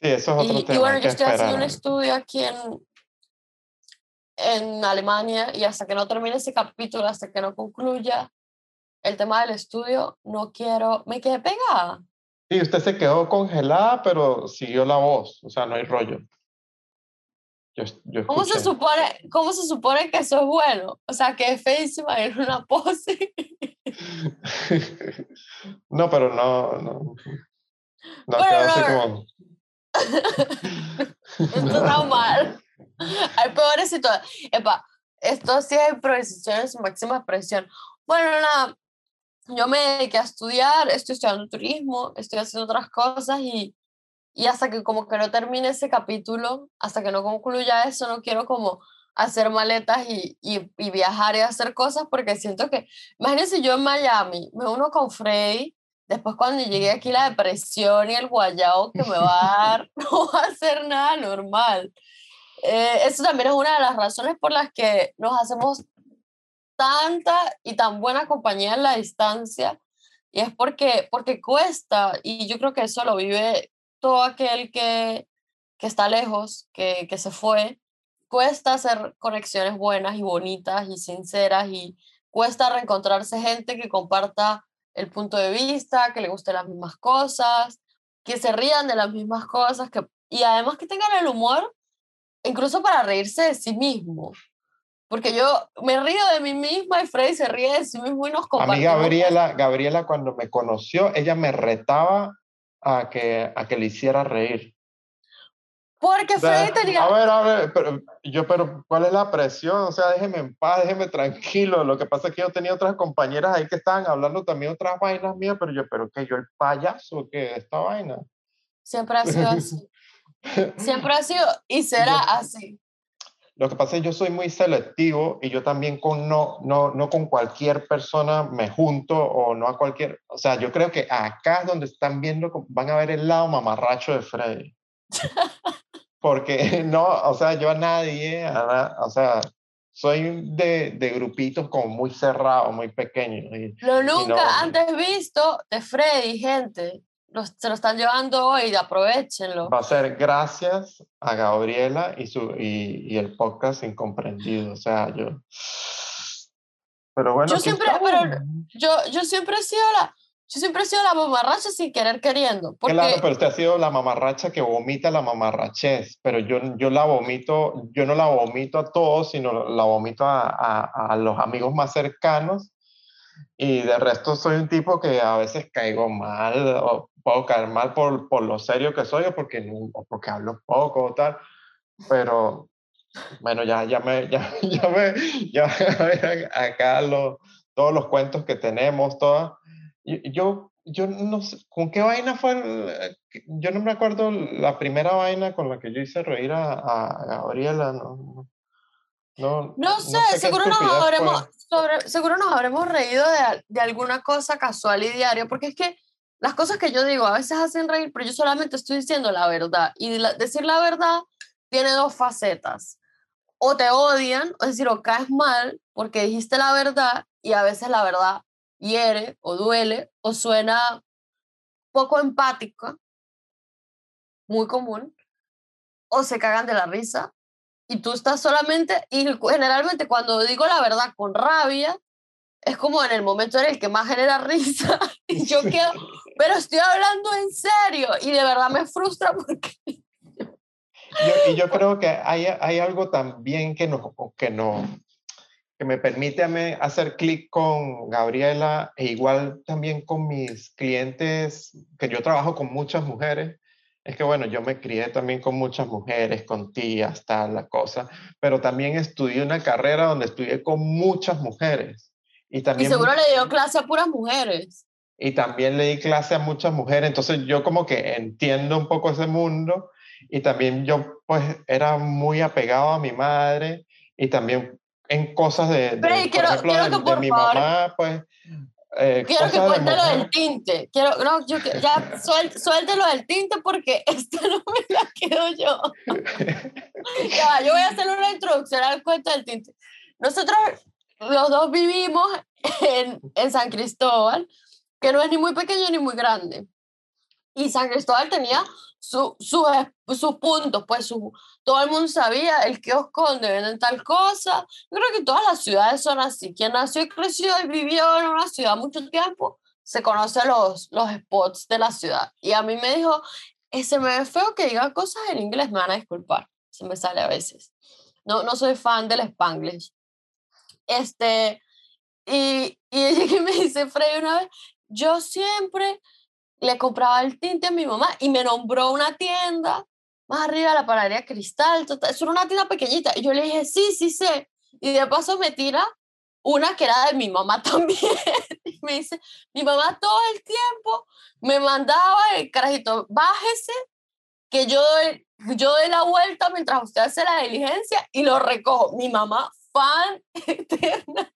Sí, eso es otro y, tema. y bueno, yo estoy haciendo un esperar. estudio aquí en, en Alemania y hasta que no termine ese capítulo, hasta que no concluya el tema del estudio, no quiero, me quedé pegada. Sí, usted se quedó congelada, pero siguió la voz, o sea, no hay rollo. Yo, yo ¿Cómo se, supone, ¿Cómo se supone que eso es bueno? O sea, que es feísima en una pose. [LAUGHS] no, pero no, no. No quedó no, así no. como. [LAUGHS] Esto [LAUGHS] está mal. Hay peores situaciones. Epa, esto sí es improvisación en su máxima expresión. Bueno, nada, yo me dediqué a estudiar, estoy estudiando turismo, estoy haciendo otras cosas y, y hasta que como que no termine ese capítulo, hasta que no concluya eso, no quiero como hacer maletas y, y, y viajar y hacer cosas porque siento que, imagínense yo en Miami, me uno con Freddy, después cuando llegué aquí la depresión y el guayao que me va a dar, [LAUGHS] no va a ser nada normal. Eh, eso también es una de las razones por las que nos hacemos tanta y tan buena compañía en la distancia y es porque, porque cuesta y yo creo que eso lo vive todo aquel que, que está lejos, que, que se fue, cuesta hacer conexiones buenas y bonitas y sinceras y cuesta reencontrarse gente que comparta el punto de vista, que le gusten las mismas cosas, que se rían de las mismas cosas que, y además que tengan el humor incluso para reírse de sí mismo. Porque yo me río de mí misma y Freddy se ríe de sí mismo y nos A mí compartimos. Gabriela, Gabriela cuando me conoció, ella me retaba a que, a que le hiciera reír. Porque O sea. A ver, a ver, pero, yo, pero ¿cuál es la presión? O sea, déjeme en paz, déjeme tranquilo. Lo que pasa es que yo tenía otras compañeras ahí que estaban hablando también otras vainas mías, pero yo, pero que yo el payaso que esta vaina. Siempre ha sido así. [LAUGHS] Siempre ha sido y será Yo- así. Lo que pasa es que yo soy muy selectivo y yo también con no, no, no con cualquier persona me junto o no a cualquier, o sea, yo creo que acá es donde están viendo, van a ver el lado mamarracho de Freddy. Porque [LAUGHS] no, o sea, yo a nadie, a na- o sea, soy de, de grupitos como muy cerrados, muy pequeños. y- Lo nunca no- antes visto de Freddy, gente. Los- se lo están llevando hoy, aprovechenlo. Va a ser gracias a Gabriela y, su, y, y el podcast Incomprendido. O sea, yo... Pero bueno, Yo siempre- pero- Yo, yo siempre he sido la, yo siempre he sido la mamarracha sin querer queriendo. Porque Claro, pero usted ha sido la mamarracha que vomita la mamarrachez, pero yo, yo la vomito, yo no la vomito a todos, sino la vomito a, a, a los amigos más cercanos y de resto soy un tipo que a veces caigo mal o puedo caer mal por, por lo serio que soy o porque, o porque hablo poco o tal, pero bueno, ya, ya me, ya, [LAUGHS] ya me, ya me- acá lo- todos los cuentos que tenemos, todas. Yo, yo no sé, ¿con qué vaina fue? el- que- yo no me acuerdo la primera vaina con la que yo hice reír a, a Gabriela, no, no, no, No sé, seguro, nos habremos, sobre, seguro nos habremos reído de, de alguna cosa casual y diaria, porque es que las cosas que yo digo a veces hacen reír, pero yo solamente estoy diciendo la verdad. Y la- decir la verdad tiene dos facetas. O te odian, es decir, o caes mal porque dijiste la verdad y a veces la verdad hiere o duele o suena poco empática, muy común, o se cagan de la risa y tú estás solamente, y generalmente cuando digo la verdad con rabia, es como en el momento en el que más genera [LAUGHS] risa y yo quedo, pero estoy hablando en serio y de verdad me frustra porque Yo- y yo creo que hay, hay algo también que, nos, que, no, que me permite a mí hacer clic con Gabriela e igual también con mis clientes, que yo trabajo con muchas mujeres. Es que bueno, yo me crié también con muchas mujeres, con tías, tal, la cosa, pero también estudié una carrera donde estudié con muchas mujeres. Y y también seguro le dio clase a puras mujeres. Y también le di clase a muchas mujeres, entonces yo como que entiendo un poco ese mundo y también yo pues era muy apegado a mi madre y también en cosas de, de, Freddy, por quiero- ejemplo, quiero de, que de por mi favor- mamá, pues... eh, Quiero que de cuente lo del tinte. Quiero, no, yo ya suel, suelte lo del tinte porque [LAUGHS] esta no me la quedo yo. [LAUGHS] Ya, yo voy a hacer una introducción al cuento del tinte. Nosotros los dos vivimos en, en San Cristóbal, que no es ni muy pequeño ni muy grande. Y San Cristóbal tenía su, su, sus puntos, pues su, todo el mundo sabía el kiosco donde venden tal cosa. Yo creo que todas las ciudades son así. Quien nació y creció y vivió en una ciudad mucho tiempo, se conoce los, los spots de la ciudad. Y a mí me dijo, se me ve feo que digan cosas en inglés, me van a disculpar, se me sale a veces. No, no soy fan del spanglish. Este, y, y [LAUGHS] me dice Frey una vez, yo siempre le compraba el tinte a mi mamá y me nombró una tienda más arriba de la panadería Cristal. Es una tienda pequeñita. Y yo le dije, sí, sí sé. Y de paso me tira una que era de mi mamá [LAUGHS] también. y me dice, mi mamá todo el tiempo me mandaba el carajito, bájese, que yo doy, yo doy la vuelta mientras usted hace la diligencia y lo recojo. Mi mamá, fan [LAUGHS] eterna,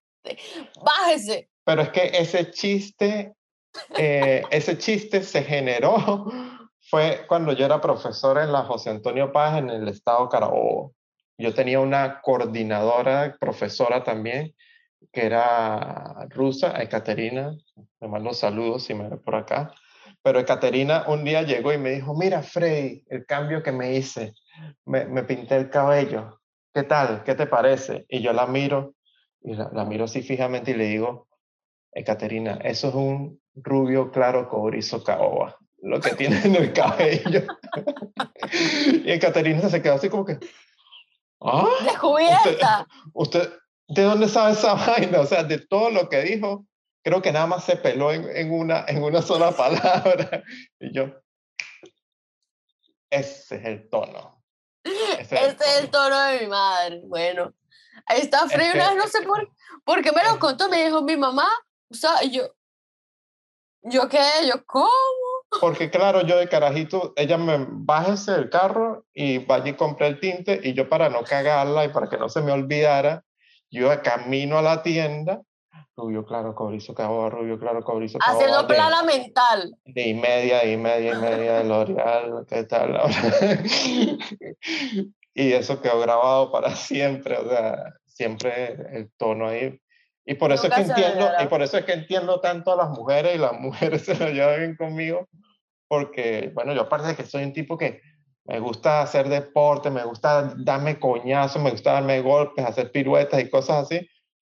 bájese. Pero es que ese chiste eh, ese chiste se generó fue cuando yo era profesor en la José Antonio Paz en el estado Carabobo. Yo tenía una coordinadora, profesora también, que era rusa, Ekaterina, le mando saludos si me ve por acá. Pero Ekaterina un día llegó y me dijo, mira, Frey, el cambio que me hice, me, me pinté el cabello, ¿qué tal? ¿Qué te parece? Y yo la miro, y la, la miro así fijamente y le digo, Ekaterina, eso es un rubio claro cobrizo caoba, lo que tiene en el cabello. y Ekaterina se quedó así como que, ¿ah? Descubierta. Usted, ¿de dónde sabe esa vaina? O sea, de todo lo que dijo, creo que nada más se peló en, en una, en una sola [LAUGHS] palabra. y yo, ese es el tono. Ese es, el, tono. de mi madre. Bueno, ahí está frío, no sé por, por qué me lo contó, me dijo mi mamá, o sea, yo, ¿yo qué? ¿Yo cómo? Porque claro, yo de carajito, ella me bájese del carro y vaya y compré el tinte y yo para no cagarla y para que no se me olvidara, yo camino a la tienda, rubio claro, cobrizo caoba, rubio claro, cobrizo caoba. Haciendo plana mental. De y media, y media, y media de L'Oreal, [LAUGHS] ¿qué tal? [LAUGHS] y eso quedó grabado para siempre, o sea, siempre el tono ahí y por eso es que entiendo, y por eso es que entiendo tanto a las mujeres y las [LAUGHS] mujeres se lo llevan bien conmigo, porque, bueno, yo aparte de que soy un tipo que me gusta hacer deporte, me gusta darme coñazos, me gusta darme golpes, hacer piruetas y cosas así,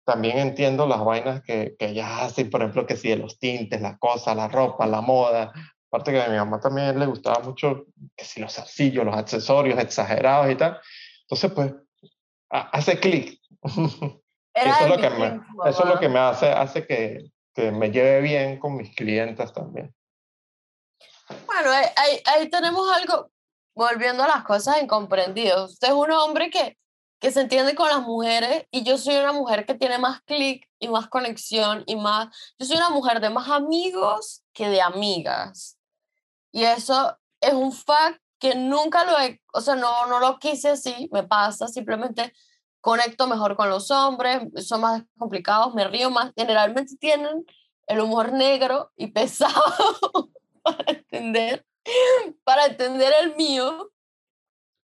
también entiendo las vainas que, que ellas hacen, por ejemplo, que si de los tintes, las cosas, la ropa, la moda. Aparte que a mi mamá también le gustaba mucho que si los arcillos, los accesorios exagerados y tal. Entonces, pues, hace clic. [LAUGHS] eso, es lo que me, eso es lo que me hace, hace que, que, me lleve bien con mis clientes también. Bueno, ahí, ahí, tenemos algo, volviendo a las cosas incomprendidas. Usted es un hombre que, que se entiende con las mujeres y yo soy una mujer que tiene más clic y más conexión y más... Yo soy una mujer de más amigos que de amigas. Y eso es un fact que nunca lo he, o sea, no, no lo quise así, me pasa, simplemente conecto mejor con los hombres, son más complicados, me río más. Generalmente tienen el humor negro y [LAUGHS] pesado para entender, para entender el mío.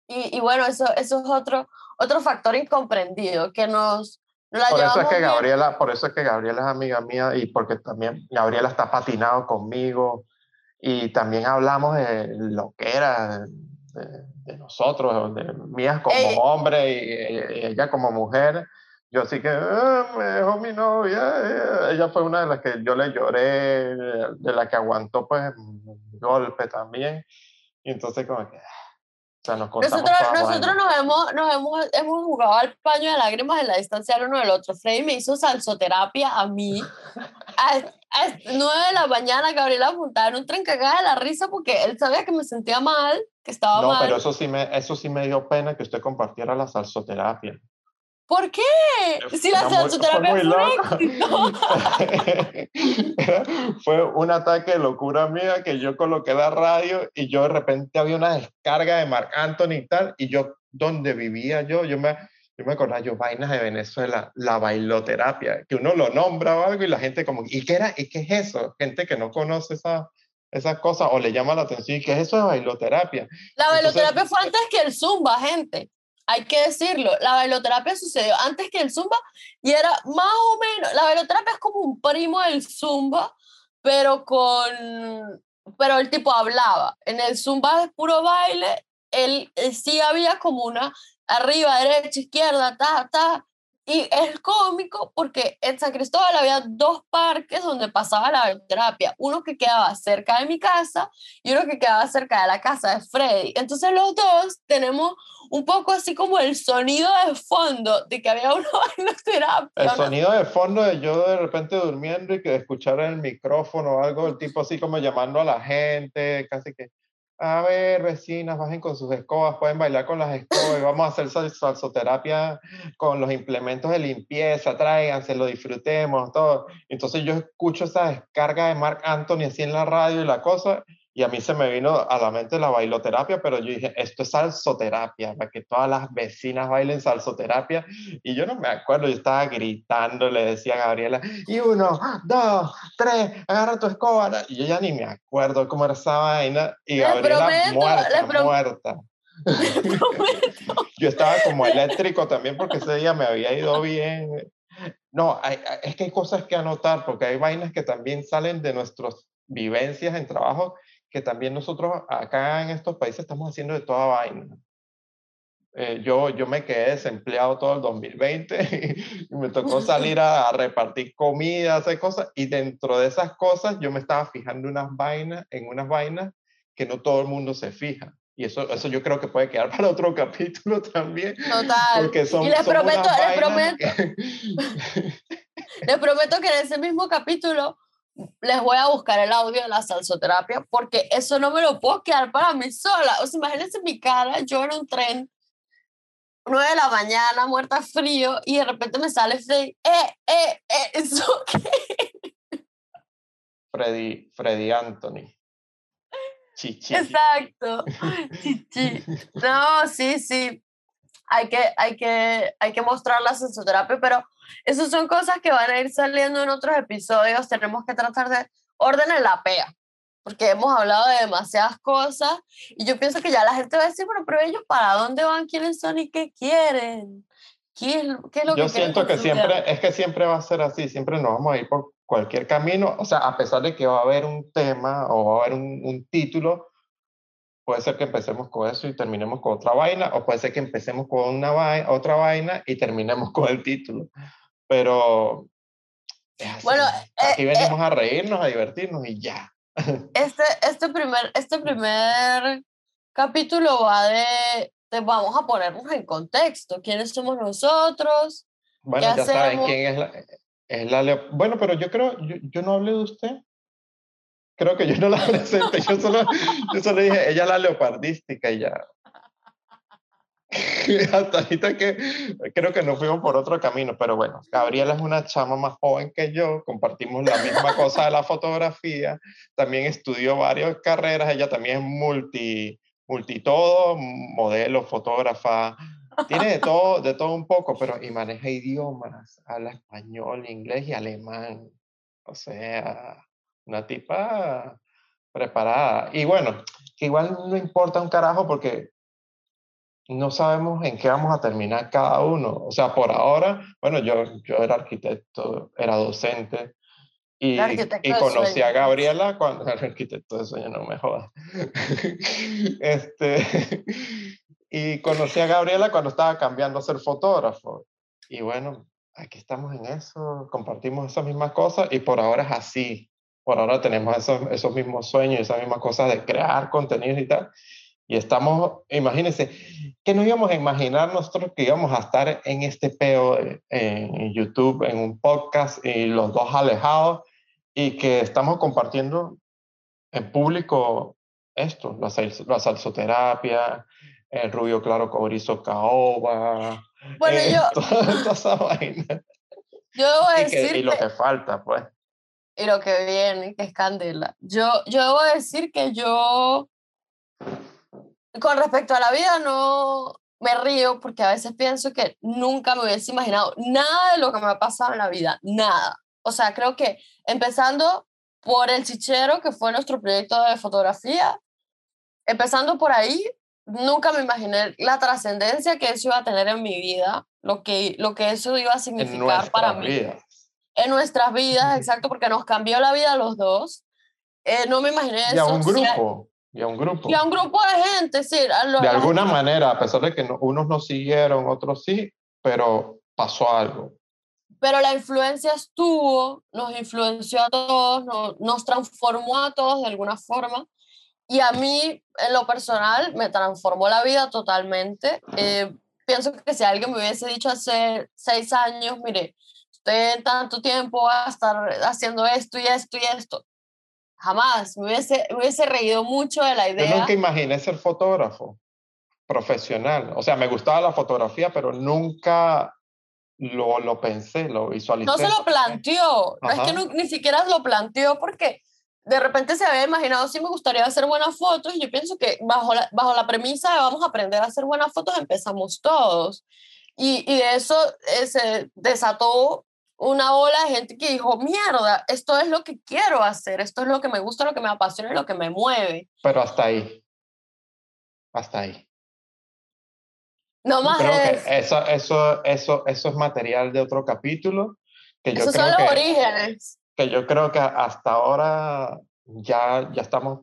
Y, y, bueno, eso, eso es otro, otro factor incomprendido que nos... por eso, es que Gabriela, por eso es que Gabriela es amiga mía y porque también Gabriela está patinado conmigo y también hablamos de lo que era, de, nosotros, de mías como hombre y, ella como mujer. Yo así que ah, me dejó mi novia. Ella fue una de las que yo le lloré, de la que aguantó pues golpe también. Y entonces como que... Sea, nos nosotros, nosotros nos, hemos, nos hemos, hemos jugado al paño de lágrimas en la distancia del uno del otro. Freddy me hizo salsoterapia a mí. [LAUGHS] A, a 9 de la mañana, Gabriela apuntaba en un tren cagada de la risa porque él sabía que me sentía mal estaba no, pero eso sí, me, eso sí me dio pena que usted compartiera la salsoterapia. ¿Por qué? Si la salsoterapia fue, [LAUGHS] fue un ataque de locura mía que yo coloqué la radio y yo de repente había una descarga de Marc Anthony y tal, y yo, donde vivía yo, yo me, yo me acordaba, yo, vainas de Venezuela, la bailoterapia, que uno lo nombra o algo y la gente como, ¿y qué era? ¿Y qué es eso? Gente que no conoce esa, esas cosas o le llama la atención y que eso es bailoterapia. La bailoterapia fue antes que el zumba, gente. Hay que decirlo, la bailoterapia sucedió antes que el zumba y era más o menos, la bailoterapia es como un primo del zumba, pero con pero el tipo hablaba. En el Zumba es puro baile, él eh, sí había como una arriba, derecha, izquierda, ta, ta. Y es cómico porque en San Cristóbal había dos parques donde pasaba la terapia. Uno que quedaba cerca de mi casa y uno que quedaba cerca de la casa de Freddy. Entonces los dos tenemos un poco así como el sonido de fondo de que había una [LAUGHS] terapia. El sonido de fondo de yo de repente durmiendo y que escuchar el micrófono o algo, el tipo así como llamando a la gente, casi que a ver, vecinas, bajen con sus escobas, pueden bailar con las escobas, vamos a hacer salsoterapia con los implementos de limpieza, tráiganse, lo disfrutemos, todo. Entonces yo escucho esa descarga de Mark Anthony así en la radio y la cosa, y a mí se me vino a la mente la bailoterapia, pero yo dije, esto es salsoterapia, para que todas las vecinas bailen salsoterapia. Y yo no me acuerdo, yo estaba gritando, le decía a Gabriela, y uno, dos, tres, agarra tu escoba. Y yo ya ni me acuerdo cómo era esa vaina. Y Gabriela muerta, muerta. yo estaba como eléctrico también porque ese día me había ido bien. No, es que hay cosas que anotar porque hay vainas que también salen de nuestras vivencias en trabajo que también nosotros acá en estos países estamos haciendo de toda vaina. Eh, yo, yo me quedé desempleado todo el 2020 [LAUGHS] y me tocó salir [LAUGHS] a, repartir comida, hacer cosas, y dentro de esas cosas yo me estaba fijando unas vainas, en unas vainas que no todo el mundo se fija. Y eso, eso yo creo que puede quedar [LAUGHS] para otro capítulo también. Total. Porque son, y les prometo, les prometo, les prometo que en ese mismo capítulo les voy a buscar el audio de la salsoterapia porque eso no me lo puedo quedar para mí sola. O sea, imagínense mi cara, yo en un tren, 9 de la mañana, muerta frío, y de repente me sale Freddy, eh, eh, eh, [LAUGHS] eso qué. Freddy, Freddy Anthony. Chichi. Exacto. [LAUGHS] Chichi. No, sí, sí. Hay que, hay que, hay que mostrar la salsoterapia, pero esas son cosas que van a ir saliendo en otros episodios. Tenemos que tratar de orden en la PEA, porque hemos hablado de demasiadas cosas y yo pienso que ya la gente va a decir, bueno, pero ellos para dónde van, quiénes son y qué quieren. ¿Qué es, qué es lo yo que siento que siempre, es que siempre va a ser así, siempre nos vamos a ir por cualquier camino, o sea, a pesar de que va a haber un tema o va a haber un, un título, puede ser que empecemos con eso y terminemos con otra vaina, o puede ser que empecemos con una vaina, otra vaina y terminemos [LAUGHS] con el título pero bueno, aquí eh, eh venimos a reírnos, a divertirnos y ya. [LAUGHS] Este, este, primer, este primer capítulo va de, vamos a ponernos en contexto, quiénes somos nosotros. Bueno, ya saben quién es la, es la Bueno, pero yo creo, yo, yo no hablé de usted creo que yo no la [LAUGHS] presenté, yo solo, yo solo dije, ella es la leopardística y ya. [LAUGHS] hasta ahorita que creo que nos fuimos por otro camino, pero bueno, Gabriela es una chama más joven que yo, compartimos la misma cosa de la fotografía, también estudió varias carreras, ella también es multi, multi todo, modelo, fotógrafa, tiene de todo, de todo un poco, pero y maneja idiomas, habla español, inglés y alemán, o sea, una tipa preparada. Y bueno, que igual no importa un carajo porque no sabemos en qué vamos a terminar cada uno. O sea, por ahora, bueno, yo, yo era arquitecto, era docente y, y conocí a Gabriela cuando era arquitecto de sueño, no me jodas. [LAUGHS] este, [LAUGHS] y conocí a Gabriela cuando estaba cambiando a ser fotógrafo. Y bueno, aquí estamos en eso, compartimos esas mismas cosas y por ahora es así. Por ahora tenemos esos, esos mismos sueños, esas mismas cosas de crear contenidos y tal. Y estamos, imagínense, que no íbamos a imaginar nosotros que íbamos a estar en este peo en YouTube, en un podcast, y los dos alejados, y que estamos compartiendo en público esto, la, la salsoterapia, el rubio claro cobrizo caoba, bueno, eh, yo, [LAUGHS] toda, esa vaina. Yo debo decir y, lo que falta, pues. Y lo que viene, que es candela. Yo, yo debo decir que yo con respecto a la vida, no me río porque a veces pienso que nunca me hubiese imaginado nada de lo que me ha pasado en la vida, nada. O sea, creo que empezando por el chichero, que fue nuestro proyecto de fotografía, empezando por ahí, nunca me imaginé la trascendencia que eso iba a tener en mi vida, lo que, lo que eso iba a significar para mí. En nuestras vidas, [LAUGHS] exacto, porque nos cambió la vida a los dos. Eh, no me imaginé eso. Y a un grupo. Y a un grupo. Y a un grupo de gente, sí. de alguna manera, a pesar de que unos no siguieron, otros sí, pero pasó algo. Pero la influencia estuvo, nos influenció a todos, nos transformó a todos de alguna forma. Y a mí, en lo personal, me transformó la vida totalmente. Eh, pienso que si alguien me hubiese dicho hace seis años, mire, usted en tanto tiempo va a estar haciendo esto y esto y esto, jamás me hubiese, me hubiese reído mucho de la idea. Yo nunca imaginé ser fotógrafo profesional. O sea, me gustaba la fotografía, pero nunca lo, lo pensé, lo visualicé. No se lo planteó, no es que ni siquiera lo planteó porque de repente se había imaginado si me gustaría hacer buenas fotos y yo pienso que bajo la, bajo la premisa de vamos a aprender a hacer buenas fotos empezamos todos. Y, y de eso eh, se desató una ola de gente que dijo, mierda, esto es lo que quiero hacer, esto es lo que me gusta, lo que me apasiona, lo que me mueve. Pero hasta ahí. Hasta ahí. No más creo que eso, eso, eso, eso es material de otro capítulo. Que yo Esos creo son los que, orígenes que yo creo que hasta ahora ya, ya estamos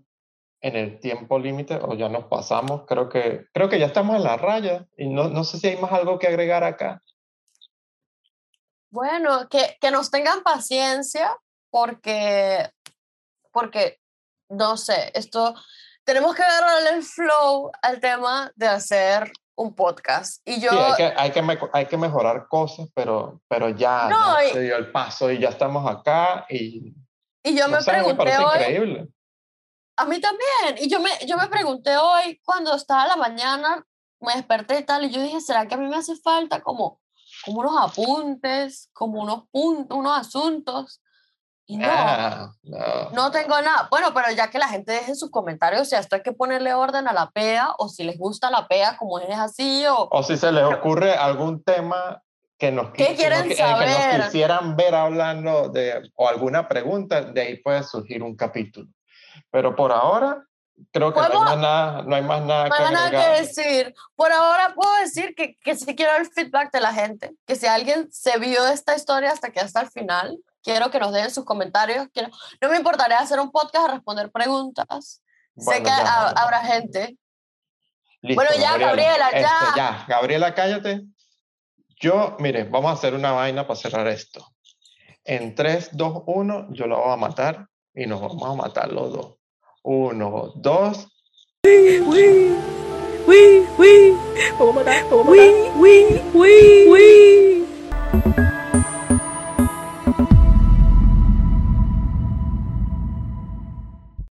en el tiempo límite o ya nos pasamos. Creo que, creo que ya estamos en la raya y no, no sé si hay más algo que agregar acá. Bueno, que, que nos tengan paciencia porque, porque, no sé, esto, tenemos que agarrarle el flow al tema de hacer un podcast. Y yo... Sí, hay, que, hay, que hay que mejorar cosas, pero, pero ya, se dio el paso y ya estamos acá y... Y yo me pregunté me hoy... increíble. A mí también. Y yo me, yo me pregunté hoy, cuando estaba a la mañana, me desperté y tal, y yo dije, ¿será que a mí me hace falta como, como unos apuntes, como unos puntos, unos asuntos? Y no, Ah, no. no tengo nada. Bueno, pero ya que la gente deje sus comentarios, o sea, esto hay que ponerle orden a la PEA, o si les gusta la PEA, como es así, o... O si se les ocurre algún tema que nos, ¿Qué qui- quieren que, que saber? nos quisieran ver hablando de, o alguna pregunta, de ahí puede surgir un capítulo. Pero por ahora, creo que no hay más nada, no hay más nada No que hay nada agregar. que decir. Por ahora puedo decir que, que sí quiero el feedback de la gente, que si alguien se vio esta historia hasta que hasta el final, quiero que nos den sus comentarios. Quiero, no me importaría hacer un podcast a responder preguntas. sé Bueno, que ya, ha- ya. habrá gente. Listo, Bueno, ya, Gabriela, Este, ya. ya, Gabriela, cállate. Yo, mire, vamos a hacer una vaina para cerrar esto. En 3, 2, 1, yo lo voy a matar y nos vamos a matar los dos. 1, 2, We, we, we, we, we, we, we, we.